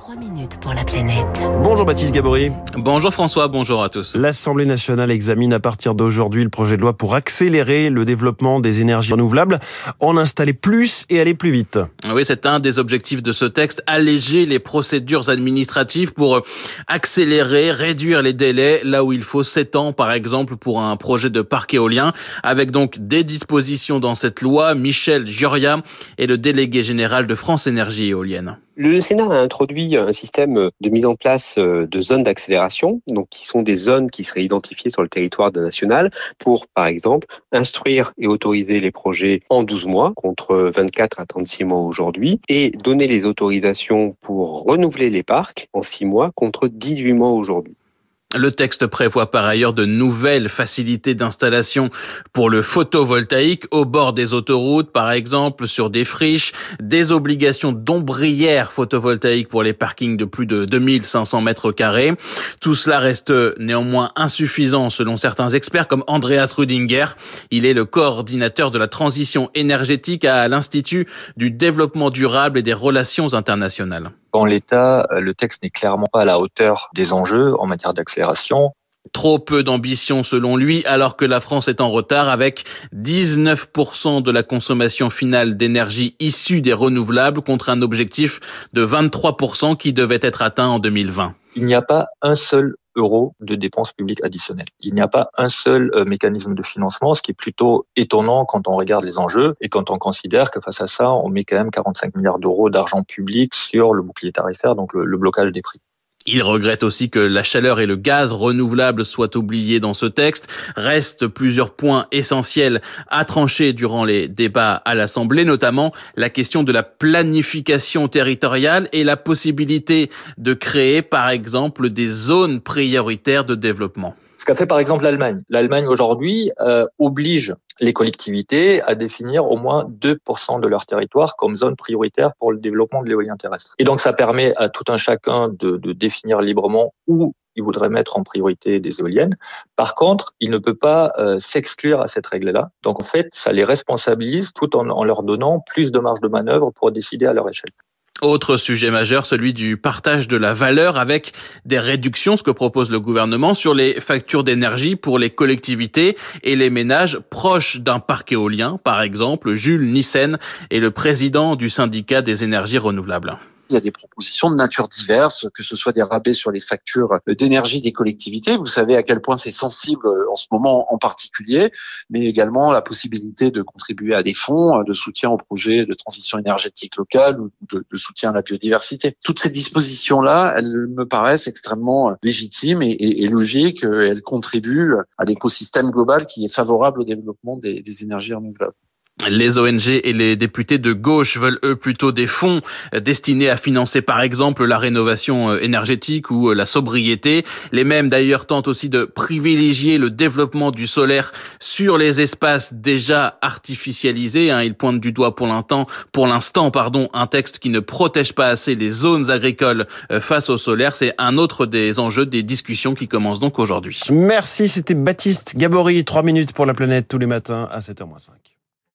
3 minutes pour la planète. Bonjour Baptiste Gabory. Bonjour François, bonjour à tous. L'Assemblée nationale examine à partir d'aujourd'hui le projet de loi pour accélérer le développement des énergies renouvelables, en installer plus et aller plus vite. Oui, c'est un des objectifs de ce texte, alléger les procédures administratives pour accélérer, réduire les délais, là où il faut 7 ans par exemple pour un projet de parc éolien, avec donc des dispositions dans cette loi. Michel Gioria est le délégué général de France Énergie Éolienne. Le Sénat a introduit un système de mise en place de zones d'accélération, donc qui sont des zones qui seraient identifiées sur le territoire national pour, par exemple, instruire et autoriser les projets en 12 mois contre 24 à 36 mois aujourd'hui et donner les autorisations pour renouveler les parcs en 6 mois contre 18 mois aujourd'hui. Le texte prévoit par ailleurs de nouvelles facilités d'installation pour le photovoltaïque au bord des autoroutes, par exemple, sur des friches, des obligations d'ombrières photovoltaïques pour les parkings de plus de 2500 mètres carrés. Tout cela reste néanmoins insuffisant selon certains experts comme Andreas Rudinger. Il est le coordinateur de la transition énergétique à l'Institut du développement durable et des relations internationales. En l'état, le texte n'est clairement pas à la hauteur des enjeux en matière d'accélération. Trop peu d'ambition selon lui, alors que la France est en retard avec 19% de la consommation finale d'énergie issue des renouvelables contre un objectif de 23% qui devait être atteint en 2020. Il n'y a pas un seul euro de dépenses publiques additionnelles. Il n'y a pas un seul mécanisme de financement, ce qui est plutôt étonnant quand on regarde les enjeux et quand on considère que face à ça, on met quand même 45 milliards d'euros d'argent public sur le bouclier tarifaire, donc le blocage des prix. Il regrette aussi que la chaleur et le gaz renouvelable soient oubliés dans ce texte. Restent plusieurs points essentiels à trancher durant les débats à l'Assemblée, notamment la question de la planification territoriale et la possibilité de créer, par exemple, des zones prioritaires de développement. Ce qu'a fait par exemple l'Allemagne. L'Allemagne aujourd'hui euh, oblige les collectivités à définir au moins 2% de leur territoire comme zone prioritaire pour le développement de l'éolien terrestre. Et donc ça permet à tout un chacun de, définir librement où il voudrait mettre en priorité des éoliennes. Par contre, il ne peut pas euh, s'exclure à cette règle-là. Donc en fait, ça les responsabilise tout en leur donnant plus de marge de manœuvre pour décider à leur échelle. Autre sujet majeur, celui du partage de la valeur avec des réductions, ce que propose le gouvernement sur les factures d'énergie pour les collectivités et les ménages proches d'un parc éolien. Par exemple, Jules Nissen est le président du syndicat des énergies renouvelables. Il y a des propositions de nature diverse, que ce soit des rabais sur les factures d'énergie des collectivités. Vous savez à quel point c'est sensible en ce moment en particulier, mais également la possibilité de contribuer à des fonds de soutien aux projets de transition énergétique locale ou de, soutien à la biodiversité. Toutes ces dispositions-là, elles me paraissent extrêmement légitimes et, logiques. Elles contribuent à l'écosystème global qui est favorable au développement des énergies renouvelables. Les ONG et les députés de gauche veulent eux plutôt des fonds destinés à financer par exemple la rénovation énergétique ou la sobriété. Les mêmes d'ailleurs tentent aussi de privilégier le développement du solaire sur les espaces déjà artificialisés. Hein. Ils pointent du doigt pour l'instant, pour l'instant, pardon, un texte qui ne protège pas assez les zones agricoles face au solaire. C'est un autre des enjeux des discussions qui commencent donc aujourd'hui. Merci, c'était Baptiste Gabory. Trois minutes pour la planète tous les matins à 7h05.